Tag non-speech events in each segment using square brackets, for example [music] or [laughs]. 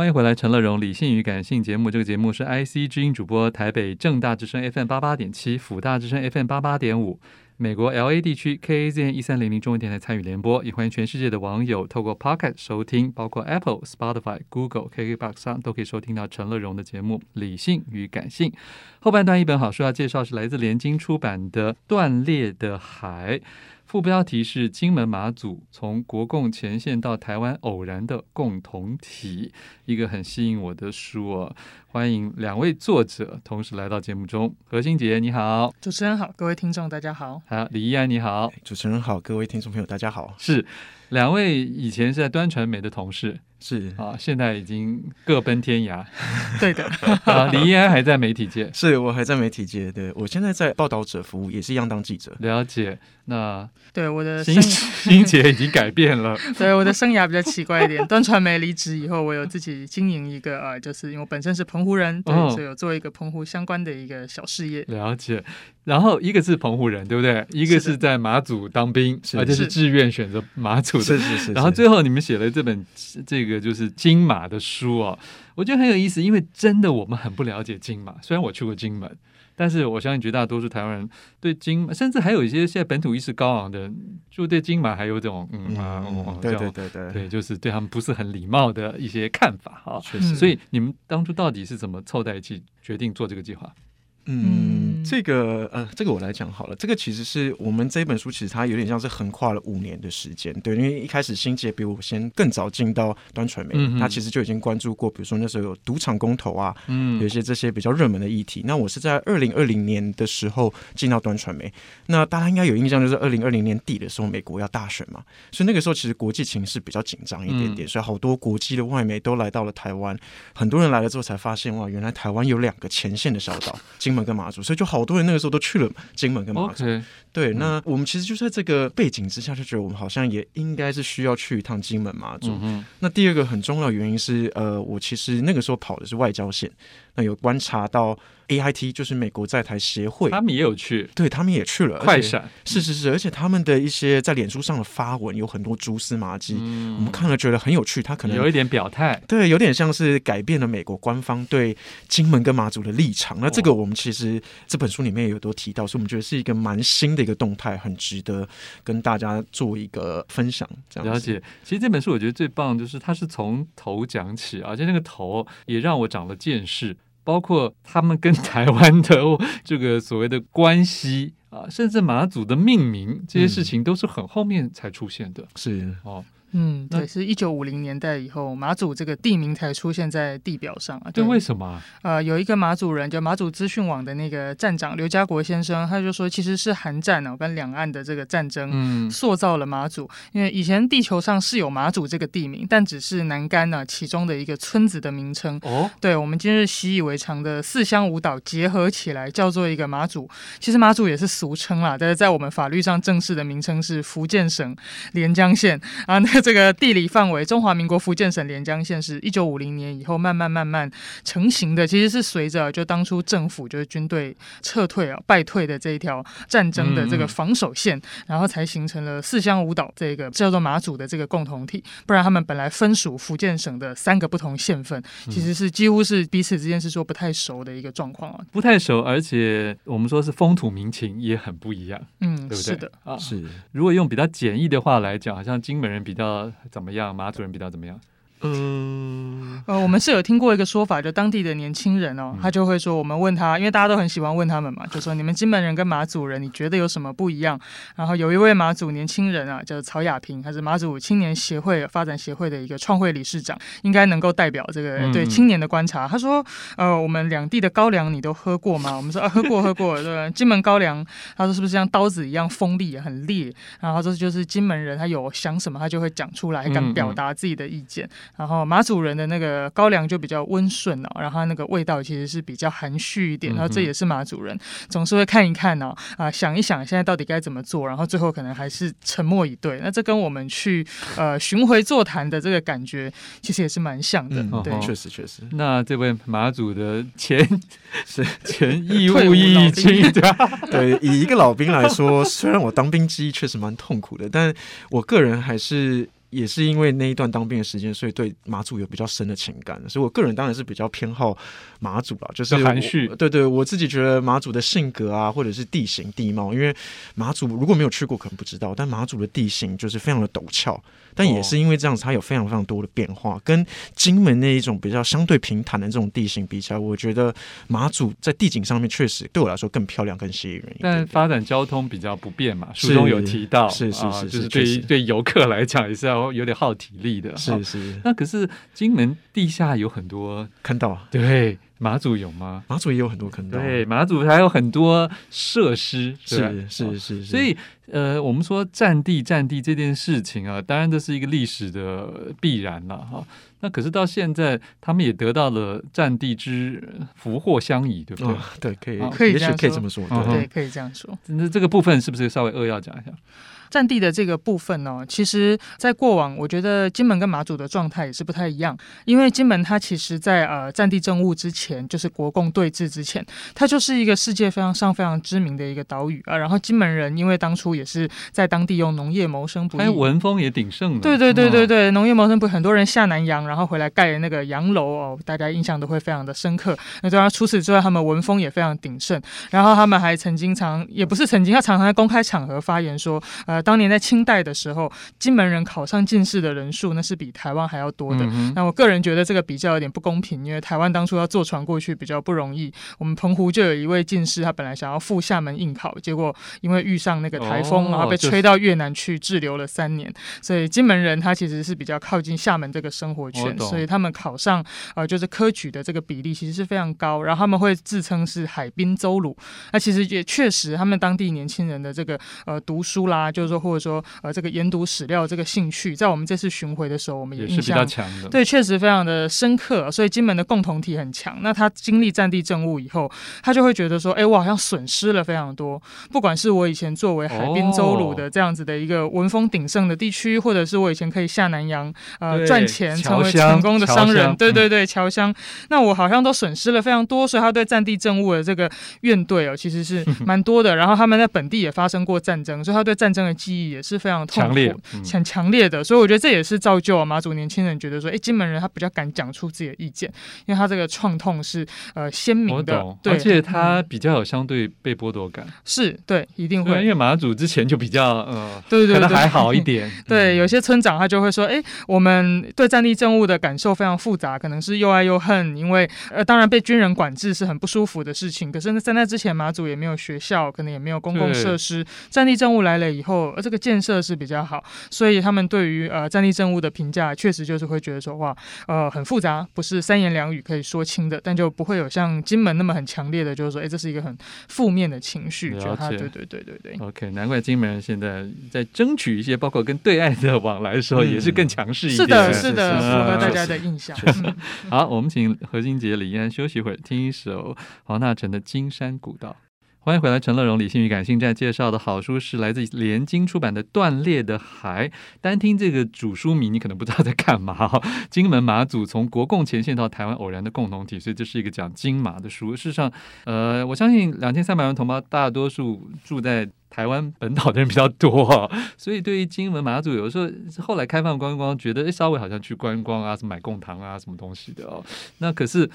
欢迎回来，《陈乐融理性与感性》节目。这个节目是 IC 之音主播，台北正大之声 FM 八八点七，辅大之声 FM 八八点五，美国 LA 地区 KAZN 一三零零中文电台参与联播。也欢迎全世界的网友透过 Pocket 收听，包括 Apple、Spotify、Google、KKBox 上都可以收听到陈乐融的节目《理性与感性》。后半段一本好书要介绍是来自联经出版的《断裂的海》。副标题是“金门马祖从国共前线到台湾偶然的共同体”，一个很吸引我的书哦。欢迎两位作者同时来到节目中。何欣洁，你好。主持人好，各位听众大家好。好，李义安，你好。主持人好，各位听众朋友大家好。是两位以前是在端传媒的同事。是啊，现在已经各奔天涯。[laughs] 对的，啊，李义安还在媒体界。[laughs] 是我还在媒体界，对，我现在在报道者服务，也是一样当记者。了解。那对我的欣欣洁已经改变了。[laughs] 对我的生涯比较奇怪一点，端传媒离职以后，我有自己经营一个啊、呃，就是因为我本身是澎湖人，对，哦、所以有做一个澎湖相关的一个小事业。了解。然后一个是澎湖人，对不对？一个是在马祖当兵，而且是志愿选择马祖的。是是是。然后最后你们写了这本这个就是金马的书哦，我觉得很有意思，因为真的我们很不了解金马。虽然我去过金门，但是我相信绝大多数台湾人对金，甚至还有一些现在本土意识高昂的，就对金马还有这种嗯啊，对对对对对，就是对他们不是很礼貌的一些看法哈。确实。所以你们当初到底是怎么凑在一起决定做这个计划？嗯，这个呃，这个我来讲好了。这个其实是我们这本书，其实它有点像是横跨了五年的时间。对，因为一开始新杰比我先更早进到端传媒，嗯、他其实就已经关注过，比如说那时候有赌场公投啊，嗯，有一些这些比较热门的议题。那我是在二零二零年的时候进到端传媒。那大家应该有印象，就是二零二零年底的时候，美国要大选嘛，所以那个时候其实国际情势比较紧张一点点，嗯、所以好多国际的外媒都来到了台湾。很多人来了之后才发现，哇，原来台湾有两个前线的小岛。金门跟马祖，所以就好多人那个时候都去了金门跟马祖。对，那我们其实就在这个背景之下，就觉得我们好像也应该是需要去一趟金门马祖。嗯、那第二个很重要的原因是，呃，我其实那个时候跑的是外交线，那有观察到。AIT 就是美国在台协会，他们也有去，对他们也去了。快闪是是是，而且他们的一些在脸书上的发文有很多蛛丝马迹，嗯、我们看了觉得很有趣。他可能有一点表态，对，有点像是改变了美国官方对金门跟马祖的立场。那这个我们其实这本书里面也有都提到，所以我们觉得是一个蛮新的一个动态，很值得跟大家做一个分享。这样了解，其实这本书我觉得最棒就是它是从头讲起，而且那个头也让我长了见识。包括他们跟台湾的这个所谓的关系啊，甚至马祖的命名这些事情，都是很后面才出现的。是哦。嗯，对，是一九五零年代以后，马祖这个地名才出现在地表上啊。对，为什么？呃，有一个马祖人，就马祖资讯网的那个站长刘家国先生，他就说，其实是韩战呢、啊，跟两岸的这个战争，塑造了马祖。嗯、因为以前地球上是有马祖这个地名，但只是南竿呢、啊、其中的一个村子的名称。哦，对，我们今日习以为常的四乡五岛结合起来叫做一个马祖。其实马祖也是俗称啦，但是在我们法律上正式的名称是福建省连江县啊。那 [laughs] 这个地理范围，中华民国福建省连江县是一九五零年以后慢慢慢慢成型的，其实是随着就当初政府就是军队撤退啊败退的这一条战争的这个防守线，嗯、然后才形成了四乡五岛这个叫做马祖的这个共同体。不然他们本来分属福建省的三个不同县份，其实是几乎是彼此之间是说不太熟的一个状况啊，不太熟，而且我们说是风土民情也很不一样，嗯，对不对？是的啊，是。如果用比较简易的话来讲，好像金门人比较。呃怎么样？马主任比较怎么样？嗯，呃，我们是有听过一个说法，就当地的年轻人哦，他就会说，我们问他，因为大家都很喜欢问他们嘛，就说你们金门人跟马祖人，你觉得有什么不一样？然后有一位马祖年轻人啊，叫曹亚平，他是马祖青年协会发展协会的一个创会理事长，应该能够代表这个对青年的观察。他说，呃，我们两地的高粱你都喝过吗？我们说啊，喝过喝过，对吧？金门高粱，他说是不是像刀子一样锋利，很烈？然后这就是金门人，他有想什么，他就会讲出来，敢表达自己的意见。然后马祖人的那个高粱就比较温顺哦，然后那个味道其实是比较含蓄一点，然后这也是马祖人总是会看一看哦，啊想一想现在到底该怎么做，然后最后可能还是沉默以对。那这跟我们去呃巡回座谈的这个感觉其实也是蛮像的，嗯、对，确实确实。那这位马祖的前是 [laughs] 前义务役军 [laughs] 对，以一个老兵来说，虽然我当兵记忆确实蛮痛苦的，但我个人还是。也是因为那一段当兵的时间，所以对马祖有比较深的情感。所以我个人当然是比较偏好马祖了，就是含蓄。对对，我自己觉得马祖的性格啊，或者是地形地貌，因为马祖如果没有去过，可能不知道，但马祖的地形就是非常的陡峭。但也是因为这样子，它有非常非常多的变化，跟金门那一种比较相对平坦的这种地形比起来，我觉得马祖在地景上面确实对我来说更漂亮、更吸引人。但发展交通比较不便嘛，书中有提到，是是是，是，就是对于对游客来讲也是要有点耗体力的。是是。那可是金门地下有很多坑道啊，对。马祖有吗？马祖也有很多坑道，对，马祖还有很多设施，是是是，所以呃，我们说占地占地这件事情啊，当然这是一个历史的必然了哈。那可是到现在，他们也得到了战地之福祸相依，对不对？对，可以可以，也许可以这么说，对，可以这样说。那这个部分是不是稍微扼要讲一下？战地的这个部分呢，其实，在过往，我觉得金门跟马祖的状态也是不太一样。因为金门它其实在呃战地政务之前，就是国共对峙之前，它就是一个世界非常上非常知名的一个岛屿啊。然后金门人因为当初也是在当地用农业谋生不易，还文风也鼎盛的。对对对对对，农业谋生不很多人下南洋，然后回来盖那个洋楼哦，大家印象都会非常的深刻。那当然除此之外，他们文风也非常鼎盛。然后他们还曾经常也不是曾经，他常常在公开场合发言说，呃，当年在清代。的时候，金门人考上进士的人数那是比台湾还要多的。嗯、那我个人觉得这个比较有点不公平，因为台湾当初要坐船过去比较不容易。我们澎湖就有一位进士，他本来想要赴厦门应考，结果因为遇上那个台风，然后被吹到越南去滞留了三年。所以金门人他其实是比较靠近厦门这个生活圈，所以他们考上呃就是科举的这个比例其实是非常高。然后他们会自称是海滨邹鲁，那其实也确实他们当地年轻人的这个呃读书啦，就是说或者说呃。这个研读史料这个兴趣，在我们这次巡回的时候，我们也印象也是比较强的。对，确实非常的深刻。所以金门的共同体很强。那他经历战地政务以后，他就会觉得说：“哎，我好像损失了非常多。不管是我以前作为海滨州鲁的这样子的一个文风鼎盛的地区，或者是我以前可以下南洋呃赚钱成为成功的商人，对对对，侨乡。那我好像都损失了非常多。所以他对战地政务的这个怨怼哦，其实是 [laughs] 蛮多的。然后他们在本地也发生过战争，所以他对战争的记忆也是非常。强烈，很强烈的，所以我觉得这也是造就啊马祖年轻人觉得说，哎，金门人他比较敢讲出自己的意见，因为他这个创痛是呃鲜明的，对，而且他比较有相对被剥夺感，是对，一定会，因为马祖之前就比较呃，[laughs] 对对对，还好一点，[laughs] 对，有些村长他就会说，哎，我们对战地政务的感受非常复杂，可能是又爱又恨，因为呃，当然被军人管制是很不舒服的事情，可是在那之前马祖也没有学校，可能也没有公共设施，战地政务来了以后，而这个建设是。比较好，所以他们对于呃战地政务的评价，确实就是会觉得说哇，呃很复杂，不是三言两语可以说清的，但就不会有像金门那么很强烈的，就是说，哎，这是一个很负面的情绪。觉得他对对对对对。OK，难怪金门人现在在争取一些，包括跟对岸的往来的时候，也是更强势一点。是的，是的，符合大家的印象。好，我们请何金杰、李安休息一会儿，听一首黄大成的《金山古道》。欢迎回来，陈乐融理性与感性站介绍的好书是来自联经出版的《断裂的海》。单听这个主书名，你可能不知道在干嘛。[laughs] 金门马祖从国共前线到台湾偶然的共同体，所以这是一个讲金马的书。事实上，呃，我相信两千三百万同胞，大多数住在台湾本岛的人比较多，[laughs] 所以对于金门马祖，有时候后来开放观光，觉得稍微好像去观光啊，什么买贡糖啊，什么东西的哦。那可是。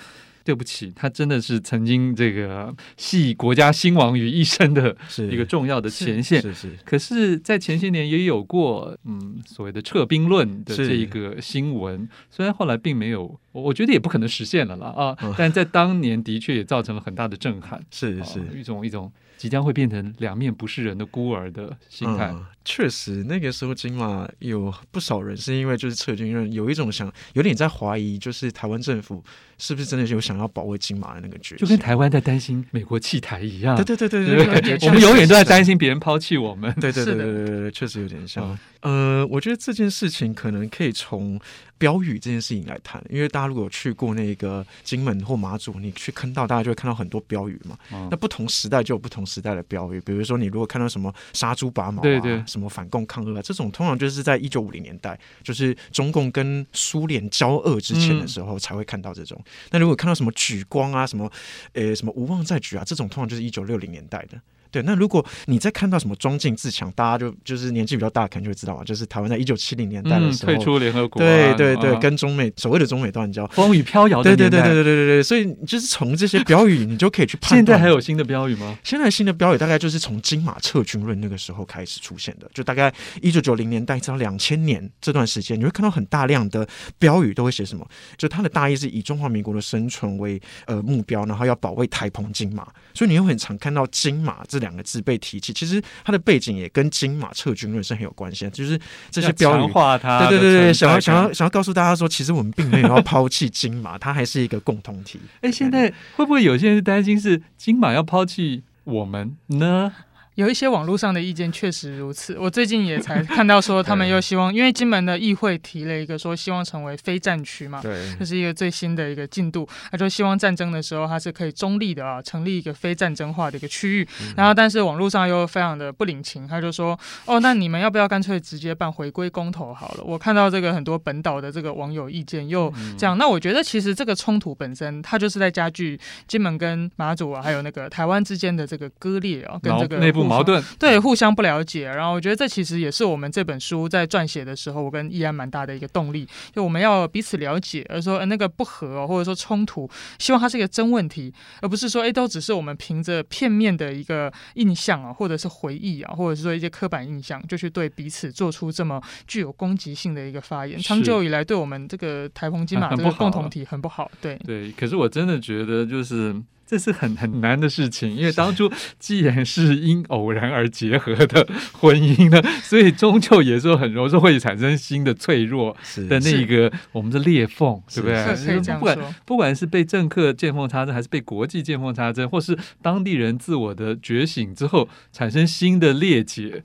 对不起，他真的是曾经这个系国家兴亡于一身的一个重要的前线。是是，是。可是，在前些年也有过嗯所谓的撤兵论的这一个新闻，虽然后来并没有，我觉得也不可能实现了啦啊，但在当年的确也造成了很大的震撼。[laughs] 是是，一种一种。即将会变成两面不是人的孤儿的心态。嗯，确实，那个时候金马有不少人是因为就是撤军任，有一种想有点在怀疑，就是台湾政府是不是真的有想要保卫金马的那个决心，就跟台湾在担心美国弃台一样。对对对对对，对，对，我们永远都在担心别人抛弃我们。对对对对对对，确实有点像。呃，我觉得这件事情可能可以从。标语这件事情来谈，因为大家如果有去过那个金门或马祖，你去坑道，大家就会看到很多标语嘛。嗯、那不同时代就有不同时代的标语，比如说你如果看到什么杀猪拔毛啊，对对，什么反共抗俄啊，这种通常就是在一九五零年代，就是中共跟苏联交恶之前的时候才会看到这种。嗯、那如果看到什么举光啊，什么呃什么无望再举啊，这种通常就是一九六零年代的。对，那如果你在看到什么“庄进自强”，大家就就是年纪比较大，可能就会知道啊，就是台湾在一九七零年代的时候退出联合国，对对对，跟中美所谓的中美断交，风雨飘摇的，对对对对对对对，所以就是从这些标语你就可以去判断。现在还有新的标语吗？现在新的标语大概就是从“金马撤军论”那个时候开始出现的，就大概一九九零年代到两千年这段时间，你会看到很大量的标语都会写什么，就它的大意是以中华民国的生存为呃目标，然后要保卫台澎金马，所以你又很常看到“金马”这。两个字被提起。其实它的背景也跟金马撤军论是很有关系的，就是这些标语，对对对对，想要想要想要告诉大家说，其实我们并没有要抛弃金马，它还是一个共同体。哎，现在会不会有些人是担心是金马要抛弃我们呢？有一些网络上的意见确实如此。我最近也才看到说，他们又希望，因为金门的议会提了一个说，希望成为非战区嘛，对，这是一个最新的一个进度。他说希望战争的时候，它是可以中立的啊，成立一个非战争化的一个区域。然后，但是网络上又非常的不领情，他就说，哦，那你们要不要干脆直接办回归公投好了？我看到这个很多本岛的这个网友意见又这样。那我觉得其实这个冲突本身，它就是在加剧金门跟马祖啊，还有那个台湾之间的这个割裂啊，跟这个内部。矛盾。对，互相不了解，然后我觉得这其实也是我们这本书在撰写的时候，我跟依然蛮大的一个动力，就我们要彼此了解，而说呃那个不和哦，或者说冲突，希望它是一个真问题，而不是说哎，都只是我们凭着片面的一个印象啊，或者是回忆啊，或者是说一些刻板印象，就去对彼此做出这么具有攻击性的一个发言，长久以来对我们这个台风金马这个共同体很不好。对。对，可是我真的觉得就是。这是很很难的事情，因为当初既然是因偶然而结合的婚姻呢，[laughs] 所以终究也是很容易会产生新的脆弱的那个我们的裂缝，对不对？不管不管是被政客见缝插针，还是被国际见缝插针，或是当地人自我的觉醒之后产生新的裂解。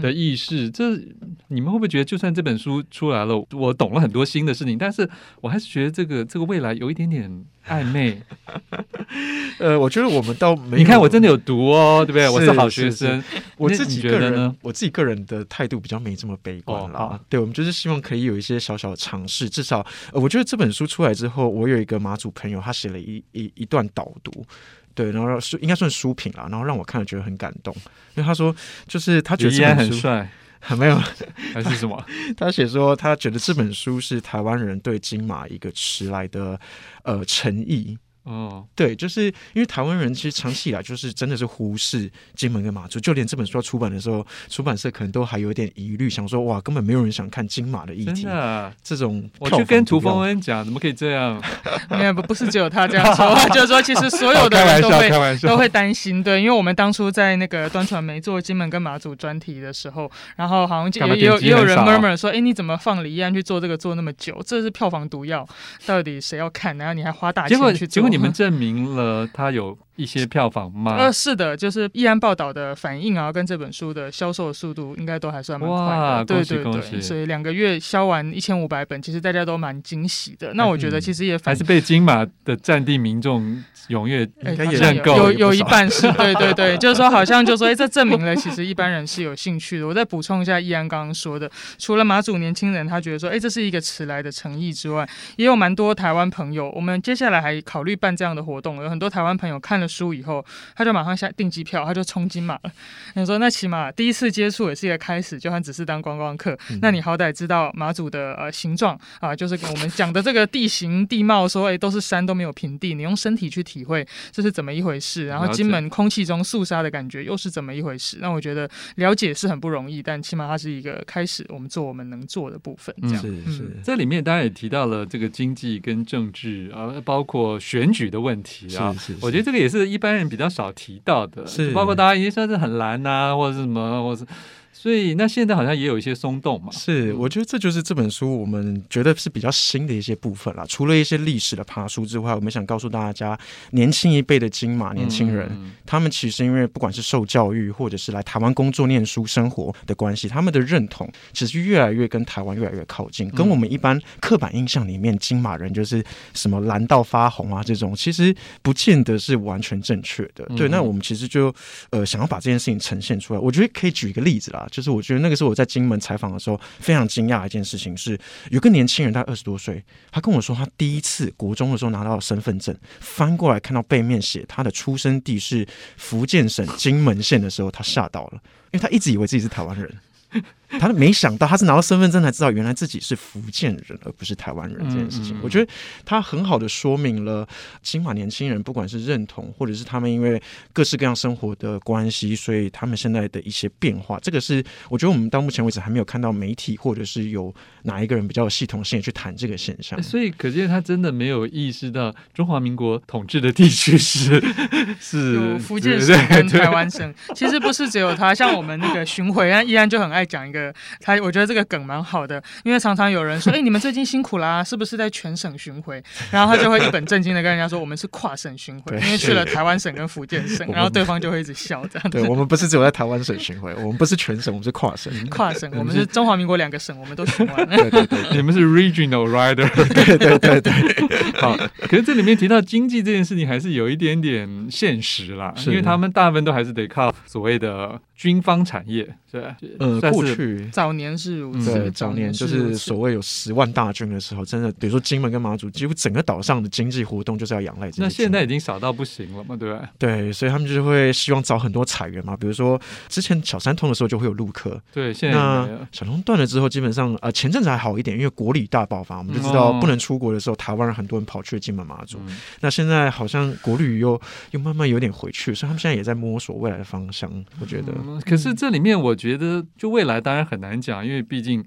的意识，这你们会不会觉得，就算这本书出来了，我懂了很多新的事情，但是我还是觉得这个这个未来有一点点暧昧。[laughs] 呃，我觉得我们倒没有，你看我真的有读哦，对不对？我是好学生。是是是，我自己个人呢，我自己个人的态度比较没这么悲观了。哦、对，我们就是希望可以有一些小小的尝试，至少，呃，我觉得这本书出来之后，我有一个马祖朋友，他写了一一一段导读。对，然后书应该算书评啦，然后让我看了觉得很感动，因为他说就是他觉得这本书很帅，还 [laughs] 没有还是什么？[laughs] 他写说他觉得这本书是台湾人对金马一个迟来的呃诚意。哦，对，就是因为台湾人其实长期以来就是真的是忽视金门跟马祖，就连这本书要出版的时候，出版社可能都还有点疑虑，想说哇，根本没有人想看金马的议题。真的，这种我就跟涂峰恩讲，怎么可以这样？[laughs] 没有，不不是只有他这样说，[laughs] 就是说其实所有的人都会都会担心，对，因为我们当初在那个端传媒做金门跟马祖专题的时候，然后好像也有也有人 murmur 说，哎，你怎么放李易安去做这个做那么久？这是票房毒药，到底谁要看？然后你还花大钱去做？你们证明了他有。一些票房吗？呃，是的，就是易安报道的反应啊，跟这本书的销售的速度应该都还算蛮快的。哇，对对对，所以两个月销完一千五百本，其实大家都蛮惊喜的。那我觉得其实也反、嗯、还是被金马的战地民众踊跃认购，有有一半是对对对，就是说好像就说，哎，这证明了其实一般人是有兴趣的。我再补充一下，易安刚刚说的，除了马祖年轻人他觉得说，哎，这是一个迟来的诚意之外，也有蛮多台湾朋友，我们接下来还考虑办这样的活动，有很多台湾朋友看了书以后，他就马上下订机票，他就冲金马了。你说那起码第一次接触也是一个开始，就算只是当观光客，嗯、那你好歹知道马祖的呃形状啊，就是跟我们讲的这个地形地貌说，哎，都是山都没有平地，你用身体去体会这是怎么一回事。然后金门空气中肃杀的感觉又是怎么一回事？那我觉得了解是很不容易，但起码它是一个开始，我们做我们能做的部分。这样、嗯、是是，这里面当然也提到了这个经济跟政治啊，包括选举的问题啊。是是是，我觉得这个也是一般人。比较少提到的，是包括大家一说是很蓝呐、啊，或者是什么，或是。所以，那现在好像也有一些松动嘛。是，我觉得这就是这本书我们觉得是比较新的一些部分啦。除了一些历史的爬书之外，我们想告诉大家，年轻一辈的金马年轻人，嗯、他们其实因为不管是受教育，或者是来台湾工作、念书、生活的关系，他们的认同其实越来越跟台湾越来越靠近。跟我们一般刻板印象里面金马人就是什么蓝到发红啊这种，其实不见得是完全正确的。对，那我们其实就呃想要把这件事情呈现出来。我觉得可以举一个例子啦。就是我觉得那个是我在金门采访的时候，非常惊讶的一件事情是，有个年轻人，他二十多岁，他跟我说，他第一次国中的时候拿到身份证，翻过来看到背面写他的出生地是福建省金门县的时候，他吓到了，因为他一直以为自己是台湾人。他没想到，他是拿到身份证才知道，原来自己是福建人，而不是台湾人这件事情。我觉得他很好的说明了金马年轻人，不管是认同，或者是他们因为各式各样生活的关系，所以他们现在的一些变化。这个是我觉得我们到目前为止还没有看到媒体，或者是有哪一个人比较有系统性去谈这个现象。所以可见他真的没有意识到中华民国统治的地区是是福建省跟台湾省。其实不是只有他，像我们那个巡回啊，依然就很爱讲一个。他我觉得这个梗蛮好的，因为常常有人说：“哎、欸，你们最近辛苦啦、啊，是不是在全省巡回？”然后他就会一本正经的跟人家说：“我们是跨省巡回，因为去了台湾省跟福建省。”然后对方就会一直笑这样子。对，我们不是只有在台湾省巡回，我们不是全省，我们是跨省。[laughs] 跨省，我们是中华民国两个省，我们都巡完了。对对对，你们是 regional rider。[laughs] 对对对对。好，可是这里面提到经济这件事情，还是有一点点现实啦，因为他们大部分都还是得靠所谓的军方产业，是吧？呃，过去。早年是如此，对，早年就是所谓有十万大军的时候，真的，比如说金门跟马祖，几乎整个岛上的经济活动就是要仰赖这些。那现在已经少到不行了嘛，对不对？对，所以他们就会希望找很多财源嘛，比如说之前小三通的时候就会有陆客，对，现在那小通断了之后，基本上呃前阵子还好一点，因为国旅大爆发，我们就知道不能出国的时候，台湾人很多人跑去了金门马祖。嗯、那现在好像国旅又又慢慢有点回去，所以他们现在也在摸索未来的方向。我觉得，嗯、可是这里面我觉得就未来当然很难讲，因为毕竟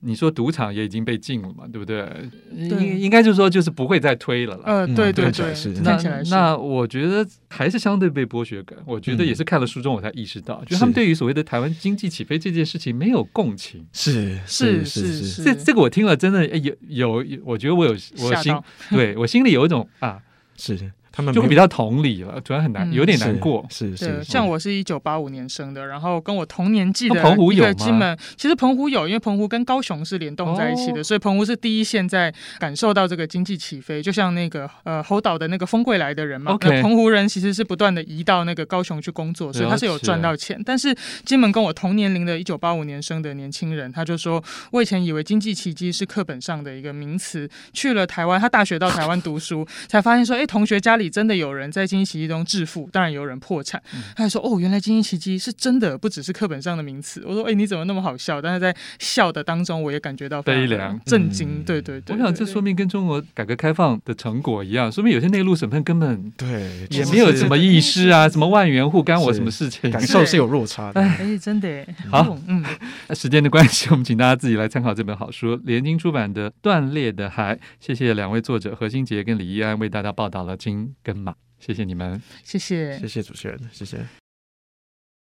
你说赌场也已经被禁了嘛，对不对？应应该就是说就是不会再推了了。嗯，对对对，是那那我觉得还是相对被剥削感。我觉得也是看了书中我才意识到，嗯、就他们对于所谓的台湾经济起飞这件事情没有共情。是是是是，这这个我听了真的有有，我觉得我有我心对我心里有一种啊是。他们就会比较同理了，主要很难，有点难过。是是，像我是一九八五年生的，然后跟我同年纪的一个金门，其实澎湖有，因为澎湖跟高雄是联动在一起的，所以澎湖是第一线在感受到这个经济起飞。就像那个呃猴岛的那个风柜来的人嘛，澎湖人其实是不断的移到那个高雄去工作，所以他是有赚到钱。但是金门跟我同年龄的一九八五年生的年轻人，他就说，我以前以为经济奇迹是课本上的一个名词，去了台湾，他大学到台湾读书，才发现说，哎，同学家里。真的有人在经济奇迹中致富，当然有人破产。他还说：“哦，原来经济奇迹是真的，不只是课本上的名词。”我说：“哎，你怎么那么好笑？”但是在笑的当中，我也感觉到悲凉、震惊。对对对，我想这说明跟中国改革开放的成果一样，说明有些内陆省份根本对也没有什么意识啊，什么万元户干我什么事情，感受是有落差的。哎，[laughs] 真的好。嗯，那时间的关系，我们请大家自己来参考这本好书，联经出版的《断裂的海》。谢谢两位作者何新杰跟李义安为大家报道了金跟马。谢谢你们，谢谢，谢谢主持人，谢谢。